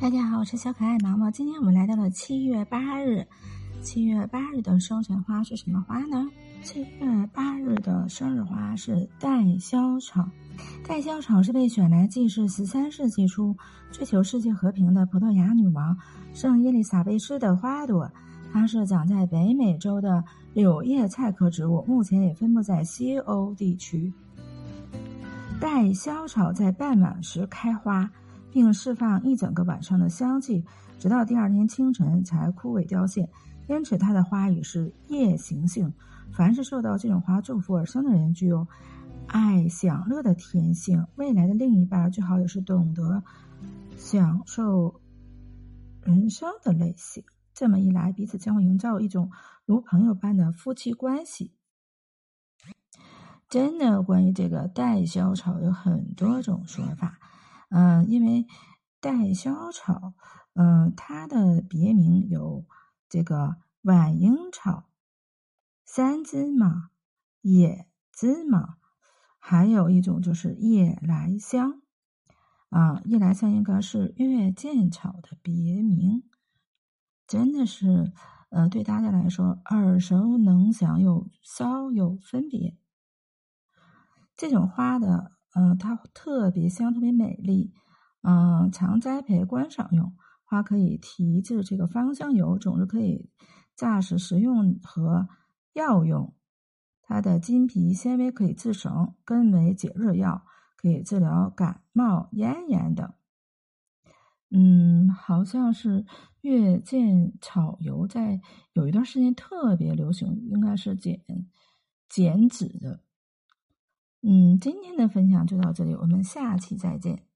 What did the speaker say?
大家好，我是小可爱毛毛。今天我们来到了七月八日。七月八日的生辰花是什么花呢？七月八日的生日花是代萧草。代萧草是被选来祭祀十三世纪初追求世界和平的葡萄牙女王圣伊丽莎贝斯的花朵。它是长在北美洲的柳叶菜科植物，目前也分布在西欧地区。代萧草在傍晚时开花。并释放一整个晚上的香气，直到第二天清晨才枯萎凋谢。因此，它的花语是夜行性。凡是受到这种花祝福而生的人，具有爱享乐的天性。未来的另一半最好也是懂得享受人生的类型。这么一来，彼此将会营造一种如朋友般的夫妻关系。真的，关于这个代销草有很多种说法。嗯，因为戴萧草，嗯，它的别名有这个晚樱草、山芝麻、野芝麻，还有一种就是夜来香。啊，夜来香应该是月见草的别名，真的是，呃，对大家来说耳熟能详又稍有分别。这种花的。嗯，它特别香，特别美丽。嗯，常栽培观赏用，花可以提制这个芳香油，种子可以榨食食用和药用。它的金皮纤维可以制绳，根为解热药，可以治疗感冒、咽炎等。嗯，好像是月见草油在有一段时间特别流行，应该是减减脂的。嗯，今天的分享就到这里，我们下期再见。